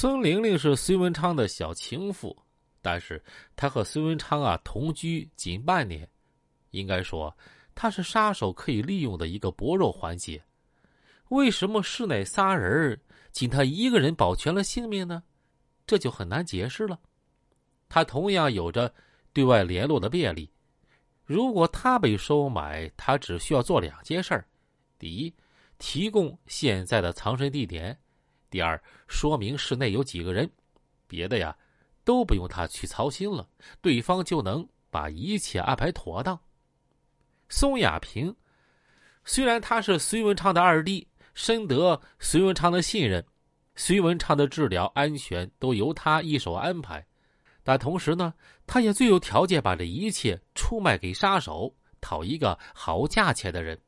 孙玲玲是隋文昌的小情妇，但是她和隋文昌啊同居仅半年，应该说她是杀手可以利用的一个薄弱环节。为什么室内仨人仅他一个人保全了性命呢？这就很难解释了。他同样有着对外联络的便利。如果他被收买，他只需要做两件事：第一，提供现在的藏身地点。第二，说明室内有几个人，别的呀，都不用他去操心了，对方就能把一切安排妥当。宋亚平，虽然他是隋文昌的二弟，深得隋文昌的信任，隋文昌的治疗安全都由他一手安排，但同时呢，他也最有条件把这一切出卖给杀手，讨一个好价钱的人。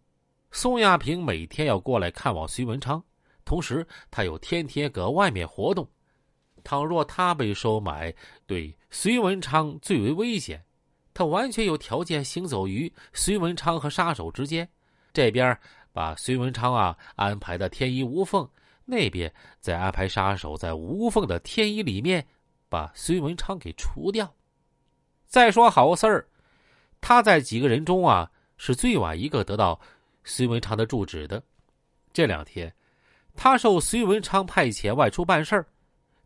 宋亚平每天要过来看望隋文昌。同时，他又天天搁外面活动。倘若他被收买，对隋文昌最为危险。他完全有条件行走于隋文昌和杀手之间，这边把隋文昌啊安排的天衣无缝，那边再安排杀手在无缝的天衣里面把隋文昌给除掉。再说好事儿，他在几个人中啊是最晚一个得到隋文昌的住址的。这两天。他受隋文昌派遣外出办事儿，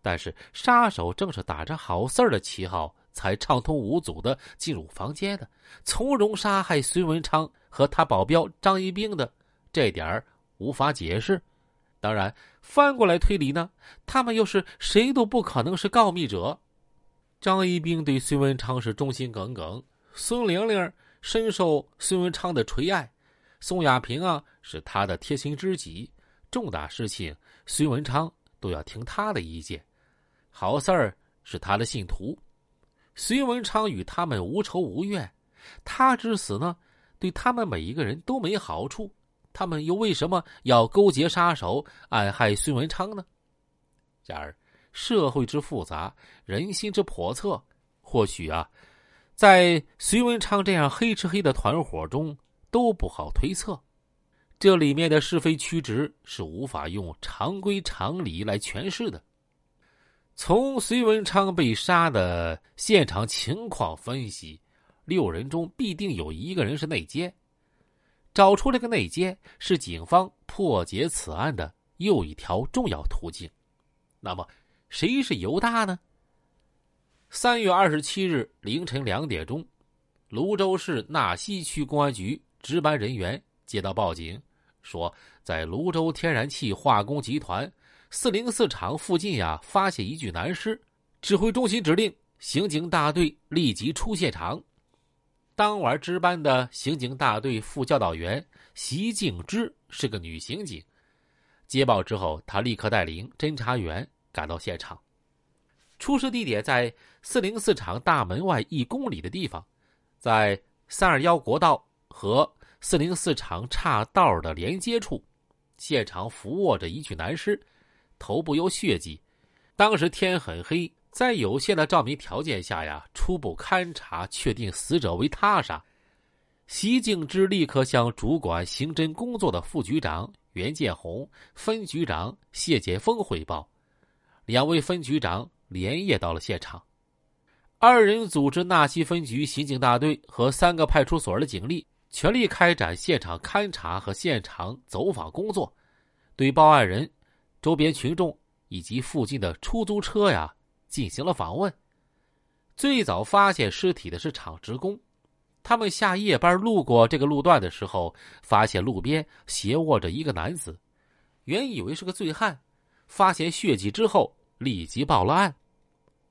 但是杀手正是打着好事儿的旗号，才畅通无阻的进入房间的，从容杀害隋文昌和他保镖张一兵的，这点儿无法解释。当然，翻过来推理呢，他们又是谁都不可能是告密者。张一兵对隋文昌是忠心耿耿，孙玲玲深受隋文昌的垂爱，宋亚平啊是他的贴心知己。重大事情，隋文昌都要听他的意见。好事儿是他的信徒，隋文昌与他们无仇无怨。他之死呢，对他们每一个人都没好处。他们又为什么要勾结杀手，暗害隋文昌呢？然而，社会之复杂，人心之叵测，或许啊，在隋文昌这样黑吃黑的团伙中，都不好推测。这里面的是非曲直是无法用常规常理来诠释的。从隋文昌被杀的现场情况分析，六人中必定有一个人是内奸。找出这个内奸是警方破解此案的又一条重要途径。那么，谁是犹大呢？三月二十七日凌晨两点钟，泸州市纳溪区公安局值班人员接到报警。说，在泸州天然气化工集团四零四厂附近呀，发现一具男尸。指挥中心指令刑警大队立即出现场。当晚值班的刑警大队副教导员席静之是个女刑警。接报之后，她立刻带领侦查员赶到现场。出事地点在四零四厂大门外一公里的地方，在三二幺国道和。四零四厂岔道的连接处，现场俯卧着一具男尸，头部有血迹。当时天很黑，在有限的照明条件下呀，初步勘查确定死者为他杀。席敬之立刻向主管刑侦工作的副局长袁建红、分局长谢建峰汇报。两位分局长连夜到了现场，二人组织纳西分局刑警大队和三个派出所的警力。全力开展现场勘查和现场走访工作，对报案人、周边群众以及附近的出租车呀进行了访问。最早发现尸体的是厂职工，他们下夜班路过这个路段的时候，发现路边斜卧着一个男子，原以为是个醉汉，发现血迹之后立即报了案。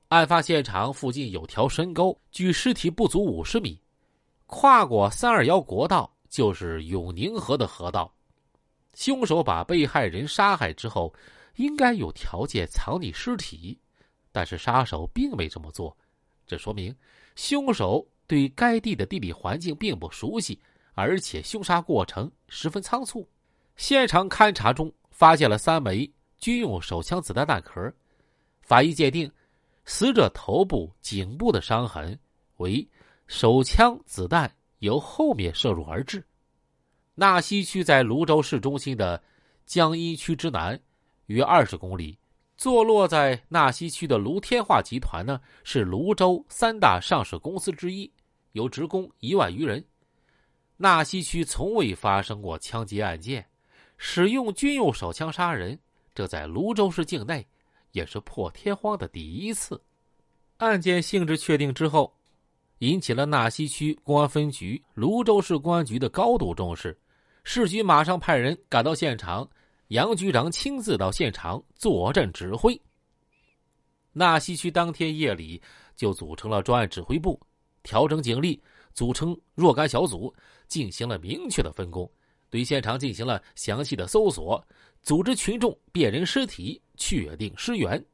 案发现场附近有条深沟，距尸体不足五十米。跨过三二幺国道就是永宁河的河道，凶手把被害人杀害之后，应该有条件藏匿尸体，但是杀手并没这么做，这说明凶手对该地的地理环境并不熟悉，而且凶杀过程十分仓促。现场勘查中发现了三枚军用手枪子弹弹壳，法医鉴定，死者头部、颈部的伤痕为。手枪子弹由后面射入而至。纳西区在泸州市中心的江阴区之南，约二十公里，坐落在纳西区的卢天化集团呢，是泸州三大上市公司之一，有职工一万余人。纳西区从未发生过枪击案件，使用军用手枪杀人，这在泸州市境内也是破天荒的第一次。案件性质确定之后，引起了纳西区公安分局、泸州市公安局的高度重视，市局马上派人赶到现场。杨局长亲自到现场坐镇指挥。纳西区当天夜里就组成了专案指挥部，调整警力，组成若干小组，进行了明确的分工，对现场进行了详细的搜索，组织群众辨认尸体，确定尸源，